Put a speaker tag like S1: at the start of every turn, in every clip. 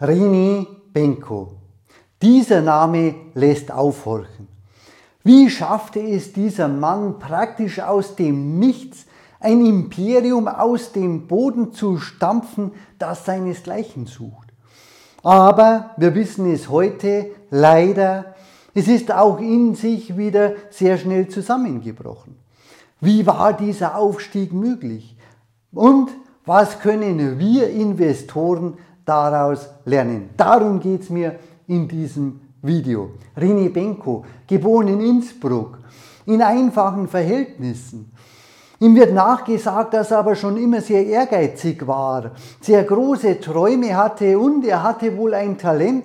S1: René Benko. Dieser Name lässt aufhorchen. Wie schaffte es dieser Mann praktisch aus dem Nichts ein Imperium aus dem Boden zu stampfen, das seinesgleichen sucht? Aber wir wissen es heute leider, es ist auch in sich wieder sehr schnell zusammengebrochen. Wie war dieser Aufstieg möglich? Und was können wir Investoren daraus lernen? Darum geht es mir in diesem Video. René Benko, geboren in Innsbruck, in einfachen Verhältnissen. Ihm wird nachgesagt, dass er aber schon immer sehr ehrgeizig war, sehr große Träume hatte und er hatte wohl ein Talent,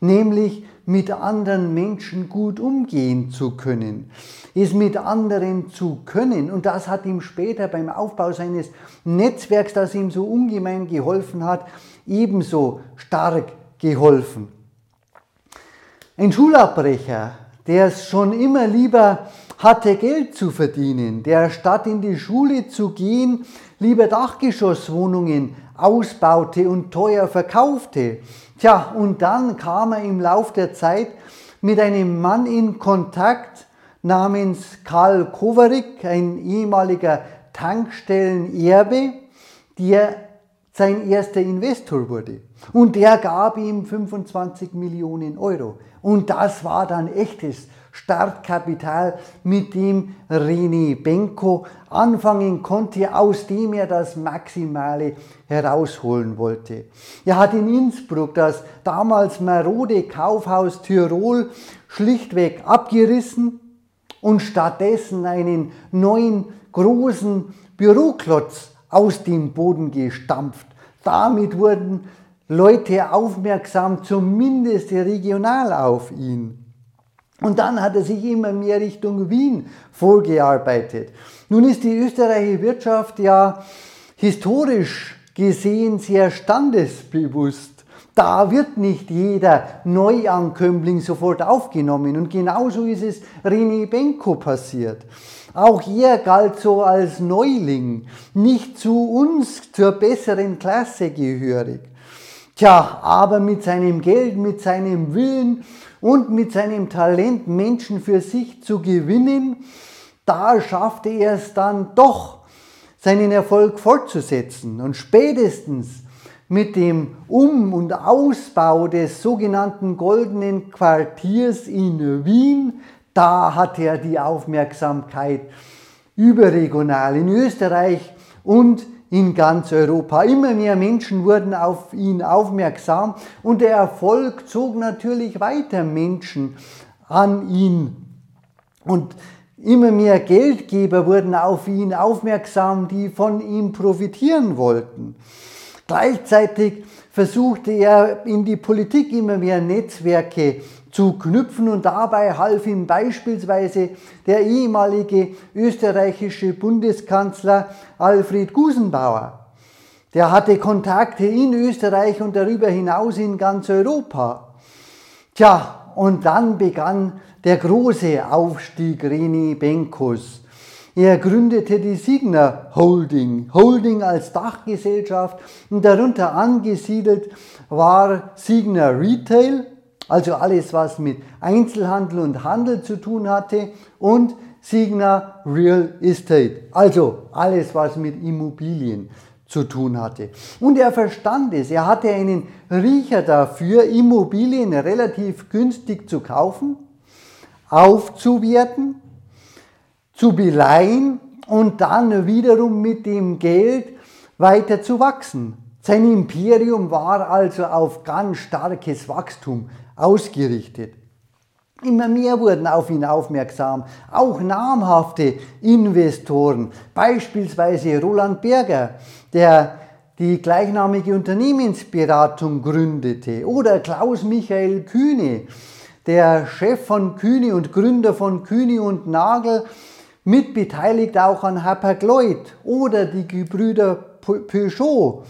S1: nämlich mit anderen Menschen gut umgehen zu können, es mit anderen zu können. Und das hat ihm später beim Aufbau seines Netzwerks, das ihm so ungemein geholfen hat, ebenso stark geholfen. Ein Schulabbrecher, der es schon immer lieber hatte, Geld zu verdienen, der statt in die Schule zu gehen, lieber Dachgeschosswohnungen ausbaute und teuer verkaufte. Tja, und dann kam er im Lauf der Zeit mit einem Mann in Kontakt namens Karl Kovarik, ein ehemaliger Tankstellenerbe, der sein erster Investor wurde. Und der gab ihm 25 Millionen Euro. Und das war dann echtes Startkapital, mit dem René Benko anfangen konnte, aus dem er das Maximale herausholen wollte. Er hat in Innsbruck das damals marode Kaufhaus Tirol schlichtweg abgerissen und stattdessen einen neuen großen Büroklotz aus dem Boden gestampft. Damit wurden Leute aufmerksam, zumindest regional auf ihn. Und dann hat er sich immer mehr Richtung Wien vorgearbeitet. Nun ist die österreichische Wirtschaft ja historisch gesehen sehr standesbewusst. Da wird nicht jeder Neuankömmling sofort aufgenommen. Und genauso ist es René Benko passiert. Auch er galt so als Neuling, nicht zu uns, zur besseren Klasse gehörig. Tja, aber mit seinem Geld, mit seinem Willen und mit seinem Talent Menschen für sich zu gewinnen, da schaffte er es dann doch, seinen Erfolg fortzusetzen. Und spätestens mit dem Um- und Ausbau des sogenannten Goldenen Quartiers in Wien, da hat er die Aufmerksamkeit überregional in Österreich und in ganz Europa. Immer mehr Menschen wurden auf ihn aufmerksam und der Erfolg zog natürlich weiter Menschen an ihn. Und immer mehr Geldgeber wurden auf ihn aufmerksam, die von ihm profitieren wollten. Gleichzeitig versuchte er in die Politik immer mehr Netzwerke zu knüpfen und dabei half ihm beispielsweise der ehemalige österreichische Bundeskanzler Alfred Gusenbauer. Der hatte Kontakte in Österreich und darüber hinaus in ganz Europa. Tja, und dann begann der große Aufstieg Reni Benkos. Er gründete die Signa Holding, Holding als Dachgesellschaft und darunter angesiedelt war Signa Retail, also alles, was mit Einzelhandel und Handel zu tun hatte und Signa Real Estate, also alles, was mit Immobilien zu tun hatte. Und er verstand es, er hatte einen Riecher dafür, Immobilien relativ günstig zu kaufen, aufzuwerten, zu beleihen und dann wiederum mit dem Geld weiter zu wachsen. Sein Imperium war also auf ganz starkes Wachstum ausgerichtet. Immer mehr wurden auf ihn aufmerksam, auch namhafte Investoren, beispielsweise Roland Berger, der die gleichnamige Unternehmensberatung gründete, oder Klaus Michael Kühne, der Chef von Kühne und Gründer von Kühne und Nagel, mitbeteiligt auch an Hapag-Lloyd oder die Gebrüder Peugeot.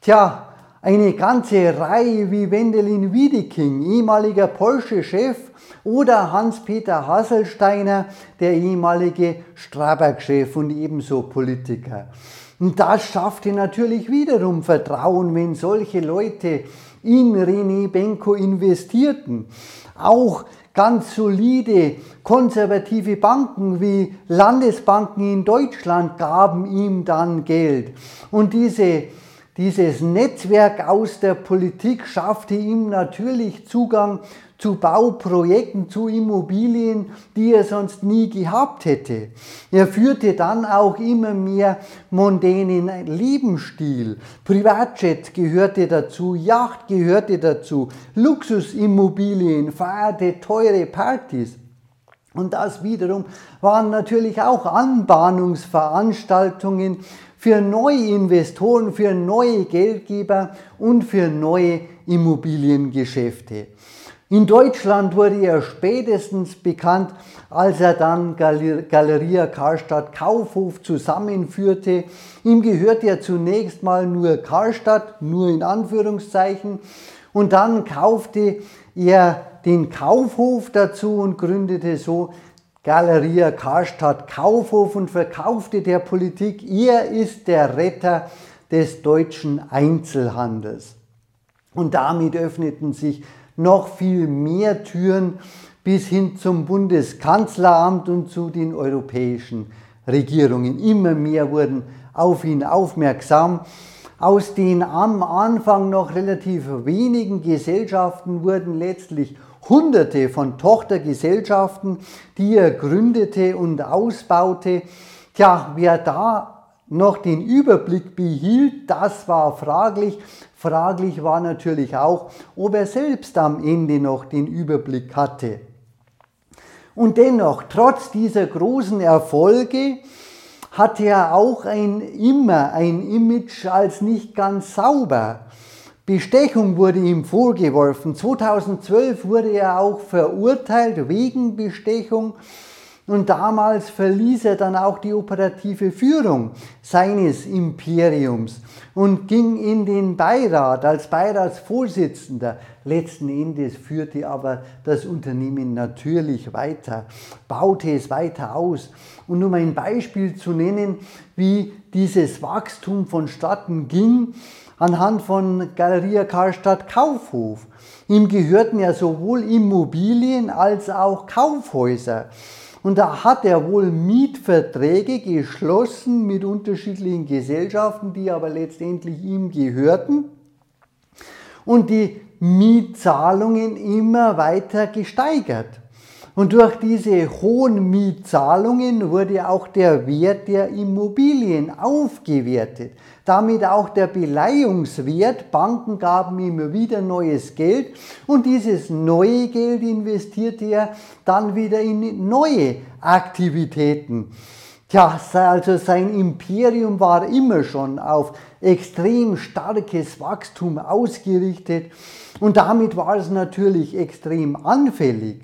S1: Tja, eine ganze Reihe wie Wendelin Wiedeking, ehemaliger Porsche-Chef, oder Hans-Peter Hasselsteiner, der ehemalige Strabag-Chef und ebenso Politiker. Und das schaffte natürlich wiederum Vertrauen, wenn solche Leute in René Benko investierten. Auch ganz solide konservative Banken wie Landesbanken in Deutschland gaben ihm dann Geld. Und diese dieses Netzwerk aus der Politik schaffte ihm natürlich Zugang zu Bauprojekten, zu Immobilien, die er sonst nie gehabt hätte. Er führte dann auch immer mehr mondänen Lebensstil. Privatjet gehörte dazu, Yacht gehörte dazu, Luxusimmobilien, feierte teure Partys. Und das wiederum waren natürlich auch Anbahnungsveranstaltungen für neue Investoren, für neue Geldgeber und für neue Immobiliengeschäfte. In Deutschland wurde er spätestens bekannt, als er dann Galeria Karstadt Kaufhof zusammenführte. Ihm gehört ja zunächst mal nur Karstadt, nur in Anführungszeichen, und dann kaufte er den Kaufhof dazu und gründete so Galeria Karstadt Kaufhof und verkaufte der Politik, er ist der Retter des deutschen Einzelhandels. Und damit öffneten sich noch viel mehr Türen bis hin zum Bundeskanzleramt und zu den europäischen Regierungen. Immer mehr wurden auf ihn aufmerksam. Aus den am Anfang noch relativ wenigen Gesellschaften wurden letztlich hunderte von Tochtergesellschaften, die er gründete und ausbaute. Tja, wer da noch den Überblick behielt, das war fraglich. Fraglich war natürlich auch, ob er selbst am Ende noch den Überblick hatte. Und dennoch, trotz dieser großen Erfolge, hatte er auch ein, immer ein Image als nicht ganz sauber. Bestechung wurde ihm vorgeworfen. 2012 wurde er auch verurteilt wegen Bestechung. Und damals verließ er dann auch die operative Führung seines Imperiums und ging in den Beirat als Beiratsvorsitzender. Letzten Endes führte aber das Unternehmen natürlich weiter, baute es weiter aus. Und um ein Beispiel zu nennen, wie dieses Wachstum vonstatten ging, anhand von Galeria Karstadt Kaufhof. Ihm gehörten ja sowohl Immobilien als auch Kaufhäuser. Und da hat er wohl Mietverträge geschlossen mit unterschiedlichen Gesellschaften, die aber letztendlich ihm gehörten. Und die Mietzahlungen immer weiter gesteigert. Und durch diese hohen Mietzahlungen wurde auch der Wert der Immobilien aufgewertet. Damit auch der Beleihungswert. Banken gaben immer wieder neues Geld und dieses neue Geld investierte er dann wieder in neue Aktivitäten. Tja, also sein Imperium war immer schon auf extrem starkes Wachstum ausgerichtet und damit war es natürlich extrem anfällig.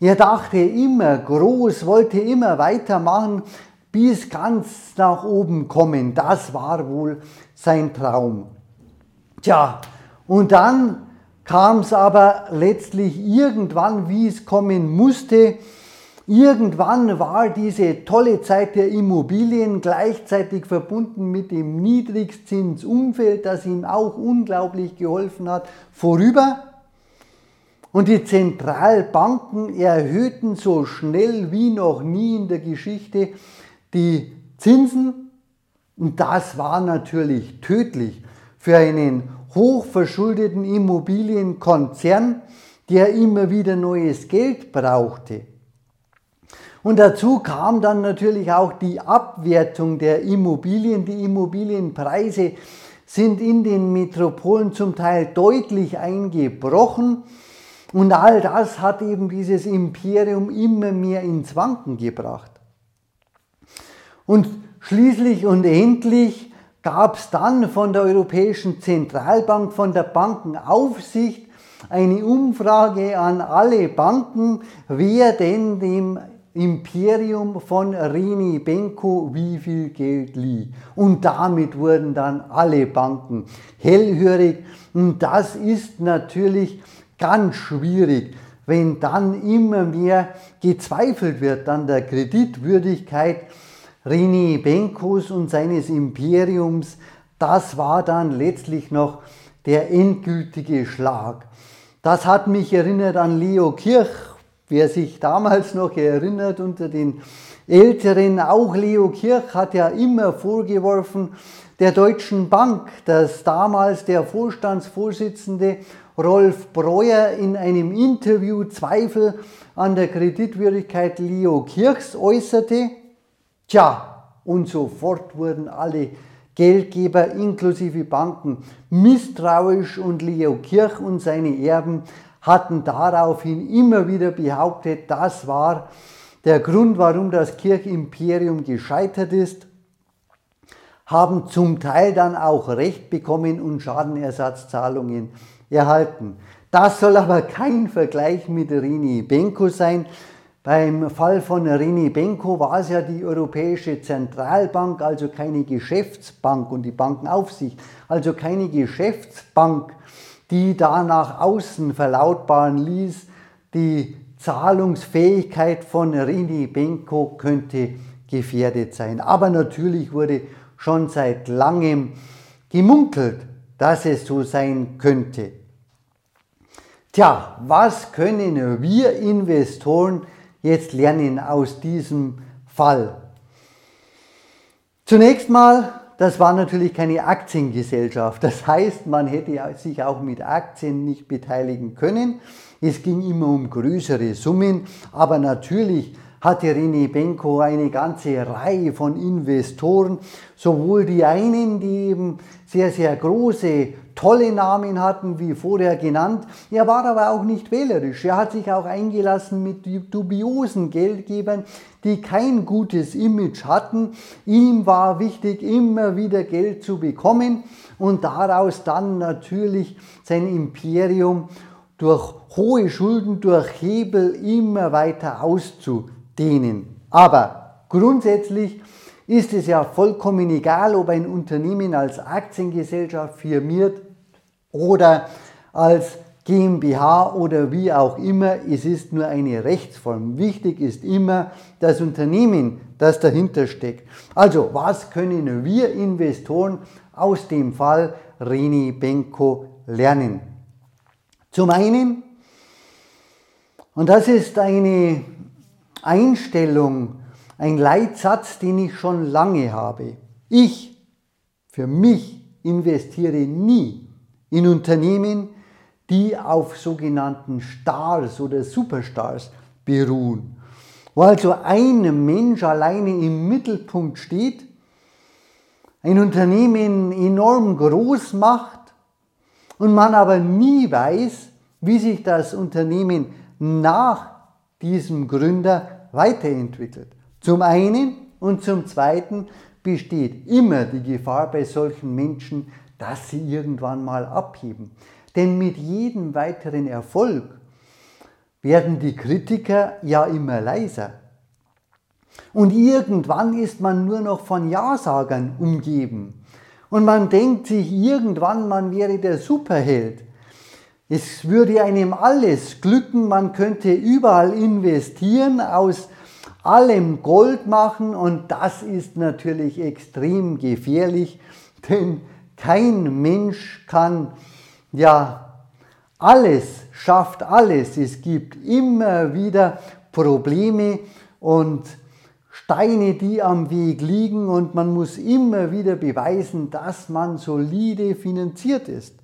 S1: Er dachte immer groß, wollte immer weitermachen, bis ganz nach oben kommen. Das war wohl sein Traum. Tja, und dann kam es aber letztlich irgendwann, wie es kommen musste. Irgendwann war diese tolle Zeit der Immobilien gleichzeitig verbunden mit dem Niedrigzinsumfeld, das ihm auch unglaublich geholfen hat, vorüber. Und die Zentralbanken erhöhten so schnell wie noch nie in der Geschichte die Zinsen. Und das war natürlich tödlich für einen hochverschuldeten Immobilienkonzern, der immer wieder neues Geld brauchte. Und dazu kam dann natürlich auch die Abwertung der Immobilien. Die Immobilienpreise sind in den Metropolen zum Teil deutlich eingebrochen. Und all das hat eben dieses Imperium immer mehr ins Wanken gebracht. Und schließlich und endlich gab es dann von der Europäischen Zentralbank, von der Bankenaufsicht, eine Umfrage an alle Banken, wer denn dem Imperium von Rini Benko wie viel Geld lieh. Und damit wurden dann alle Banken hellhörig. Und das ist natürlich ganz schwierig, wenn dann immer mehr gezweifelt wird an der Kreditwürdigkeit Rini Benkos und seines Imperiums. Das war dann letztlich noch der endgültige Schlag. Das hat mich erinnert an Leo Kirch, wer sich damals noch erinnert unter den Älteren, auch Leo Kirch hat ja immer vorgeworfen der Deutschen Bank, dass damals der Vorstandsvorsitzende Rolf Breuer in einem Interview Zweifel an der Kreditwürdigkeit Leo Kirchs äußerte. Tja, und sofort wurden alle Geldgeber inklusive Banken misstrauisch und Leo Kirch und seine Erben hatten daraufhin immer wieder behauptet, das war der Grund, warum das Kirchimperium gescheitert ist, haben zum Teil dann auch Recht bekommen und Schadenersatzzahlungen erhalten. Das soll aber kein Vergleich mit Rini Benko sein. Beim Fall von Rini Benko war es ja die Europäische Zentralbank, also keine Geschäftsbank und die Bankenaufsicht, also keine Geschäftsbank, die da nach außen verlautbaren ließ, die Zahlungsfähigkeit von Rini Benko könnte gefährdet sein. Aber natürlich wurde schon seit langem gemunkelt, dass es so sein könnte. Tja, was können wir Investoren jetzt lernen aus diesem Fall? Zunächst mal, das war natürlich keine Aktiengesellschaft. Das heißt, man hätte sich auch mit Aktien nicht beteiligen können. Es ging immer um größere Summen, aber natürlich hatte René Benko eine ganze Reihe von Investoren, sowohl die einen, die eben sehr, sehr große, tolle Namen hatten, wie vorher genannt. Er war aber auch nicht wählerisch. Er hat sich auch eingelassen mit dubiosen Geldgebern, die kein gutes Image hatten. Ihm war wichtig, immer wieder Geld zu bekommen und daraus dann natürlich sein Imperium durch hohe Schulden, durch Hebel immer weiter auszudehnen. Aber grundsätzlich ist es ja vollkommen egal, ob ein Unternehmen als Aktiengesellschaft firmiert oder als GmbH oder wie auch immer, es ist nur eine Rechtsform. Wichtig ist immer das Unternehmen, das dahinter steckt. Also, was können wir Investoren aus dem Fall Reni Benko lernen? Zum einen, und das ist eine Einstellung, ein Leitsatz, den ich schon lange habe. Ich, für mich, investiere nie in Unternehmen, die auf sogenannten Stars oder Superstars beruhen. Wo also ein Mensch alleine im Mittelpunkt steht, ein Unternehmen enorm groß macht, und man aber nie weiß, wie sich das Unternehmen nach diesem Gründer weiterentwickelt. Zum einen und zum zweiten besteht immer die Gefahr bei solchen Menschen, dass sie irgendwann mal abheben. Denn mit jedem weiteren Erfolg werden die Kritiker ja immer leiser. Und irgendwann ist man nur noch von Ja-Sagern umgeben. Und man denkt sich irgendwann, man wäre der Superheld. Es würde einem alles glücken, man könnte überall investieren, aus allem Gold machen. Und das ist natürlich extrem gefährlich, denn kein Mensch kann ja alles, schafft alles. Es gibt immer wieder Probleme und Steine, die am Weg liegen. Und man muss immer wieder beweisen, dass man solide finanziert ist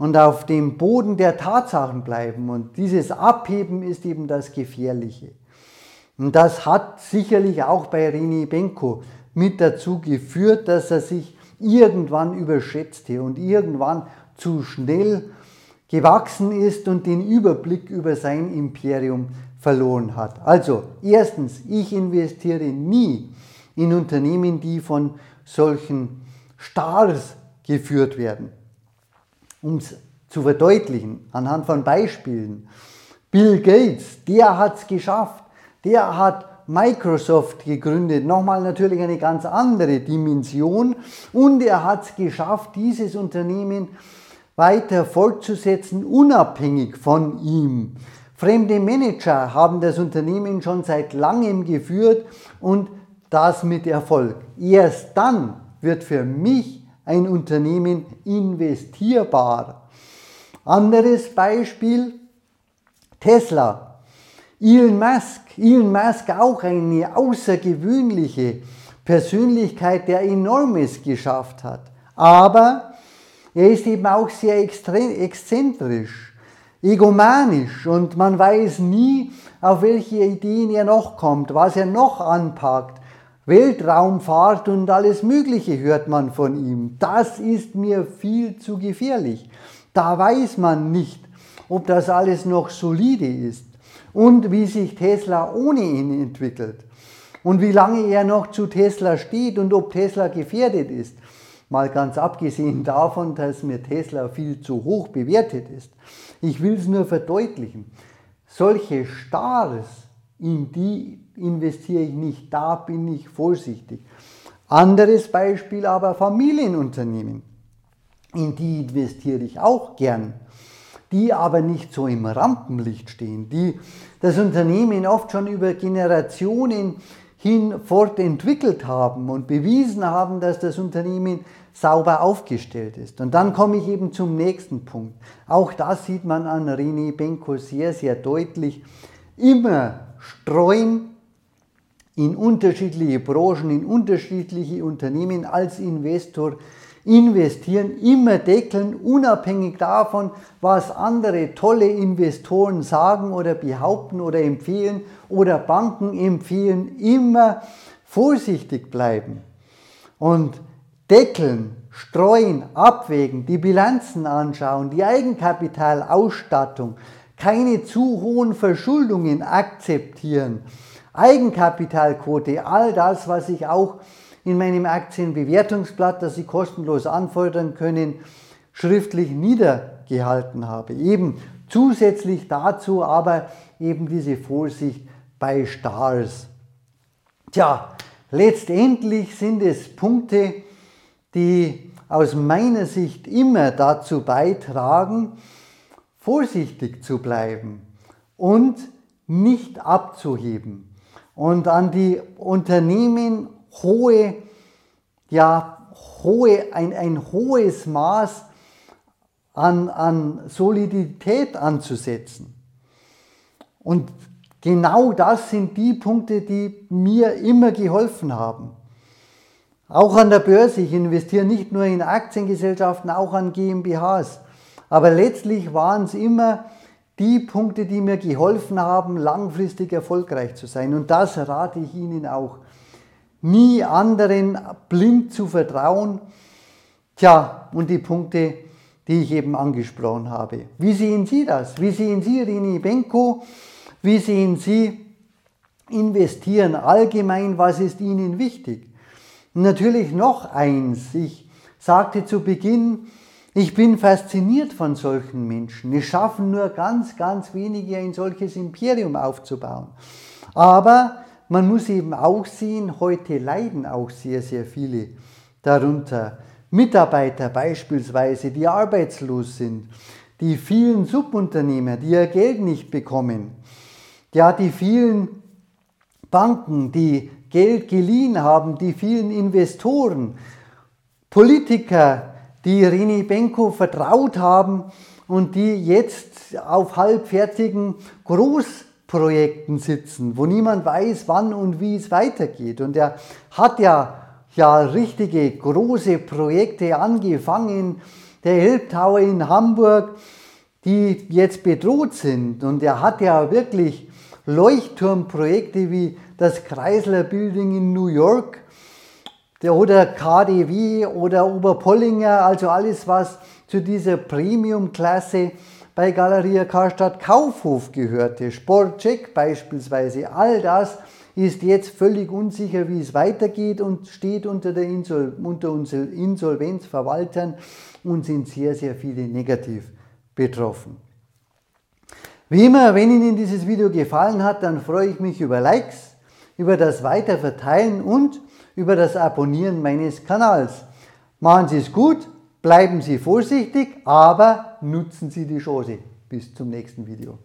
S1: und auf dem Boden der Tatsachen bleiben. Und dieses Abheben ist eben das Gefährliche. Und das hat sicherlich auch bei Rini Benko mit dazu geführt, dass er sich irgendwann überschätzte und irgendwann zu schnell gewachsen ist und den Überblick über sein Imperium verloren hat. Also erstens, ich investiere nie in Unternehmen, die von solchen Stars geführt werden. Um es zu verdeutlichen, anhand von Beispielen. Bill Gates, der hat es geschafft. Der hat Microsoft gegründet. Nochmal natürlich eine ganz andere Dimension. Und er hat es geschafft, dieses Unternehmen weiter fortzusetzen, unabhängig von ihm. Fremde Manager haben das Unternehmen schon seit langem geführt und das mit Erfolg. Erst dann wird für mich ein Unternehmen investierbar. Anderes Beispiel, Tesla. Elon Musk. Elon Musk auch eine außergewöhnliche Persönlichkeit, der enormes geschafft hat. Aber er ist eben auch sehr exzentrisch, egomanisch und man weiß nie, auf welche Ideen er noch kommt, was er noch anpackt. Weltraumfahrt und alles Mögliche hört man von ihm. Das ist mir viel zu gefährlich. Da weiß man nicht, ob das alles noch solide ist und wie sich Tesla ohne ihn entwickelt und wie lange er noch zu Tesla steht und ob Tesla gefährdet ist. Mal ganz abgesehen davon, dass mir Tesla viel zu hoch bewertet ist. Ich will es nur verdeutlichen. Solche Stars, in die investiere ich nicht, da bin ich vorsichtig. Anderes Beispiel aber Familienunternehmen. In die investiere ich auch gern die aber nicht so im Rampenlicht stehen, die das Unternehmen oft schon über Generationen hin fortentwickelt haben und bewiesen haben, dass das Unternehmen sauber aufgestellt ist. Und dann komme ich eben zum nächsten Punkt. Auch das sieht man an René Benko sehr, sehr deutlich. Immer streuen in unterschiedliche Branchen, in unterschiedliche Unternehmen als Investor investieren, immer deckeln, unabhängig davon, was andere tolle Investoren sagen oder behaupten oder empfehlen oder Banken empfehlen, immer vorsichtig bleiben und deckeln, streuen, abwägen, die Bilanzen anschauen, die Eigenkapitalausstattung, keine zu hohen Verschuldungen akzeptieren, Eigenkapitalquote, all das, was ich auch in meinem Aktienbewertungsblatt, das Sie kostenlos anfordern können, schriftlich niedergehalten habe. Eben zusätzlich dazu aber eben diese Vorsicht bei Stars. Tja, letztendlich sind es Punkte, die aus meiner Sicht immer dazu beitragen, vorsichtig zu bleiben und nicht abzuheben und an die Unternehmen hohe, ja, hohe, ein, ein hohes Maß an, an Solidität anzusetzen. Und genau das sind die Punkte, die mir immer geholfen haben. Auch an der Börse, ich investiere nicht nur in Aktiengesellschaften, auch an GmbHs. Aber letztlich waren es immer die Punkte, die mir geholfen haben, langfristig erfolgreich zu sein. Und das rate ich Ihnen auch nie anderen blind zu vertrauen. Tja, und die Punkte, die ich eben angesprochen habe. Wie sehen Sie das? Wie sehen Sie Rini Benko? Wie sehen Sie investieren allgemein? Was ist Ihnen wichtig? Natürlich noch eins. Ich sagte zu Beginn, ich bin fasziniert von solchen Menschen. Es schaffen nur ganz, ganz wenige ein solches Imperium aufzubauen. Aber man muss eben auch sehen, heute leiden auch sehr, sehr viele darunter. Mitarbeiter beispielsweise, die arbeitslos sind, die vielen Subunternehmer, die ihr Geld nicht bekommen, ja, die vielen Banken, die Geld geliehen haben, die vielen Investoren, Politiker, die Rini Benko vertraut haben und die jetzt auf halbfertigen Groß Projekten sitzen, wo niemand weiß, wann und wie es weitergeht. Und er hat ja, ja richtige große Projekte angefangen, der Elbtower in Hamburg, die jetzt bedroht sind. Und er hat ja wirklich Leuchtturmprojekte wie das Chrysler Building in New York oder KDW oder Oberpollinger, also alles, was zu dieser Premium-Klasse bei Galeria Karstadt Kaufhof gehörte, Sportcheck beispielsweise, all das ist jetzt völlig unsicher, wie es weitergeht und steht unter, der Insol unter unseren Insolvenzverwaltern und sind sehr, sehr viele negativ betroffen. Wie immer, wenn Ihnen dieses Video gefallen hat, dann freue ich mich über Likes, über das Weiterverteilen und über das Abonnieren meines Kanals. Machen Sie es gut, Bleiben Sie vorsichtig, aber nutzen Sie die Chance. Bis zum nächsten Video.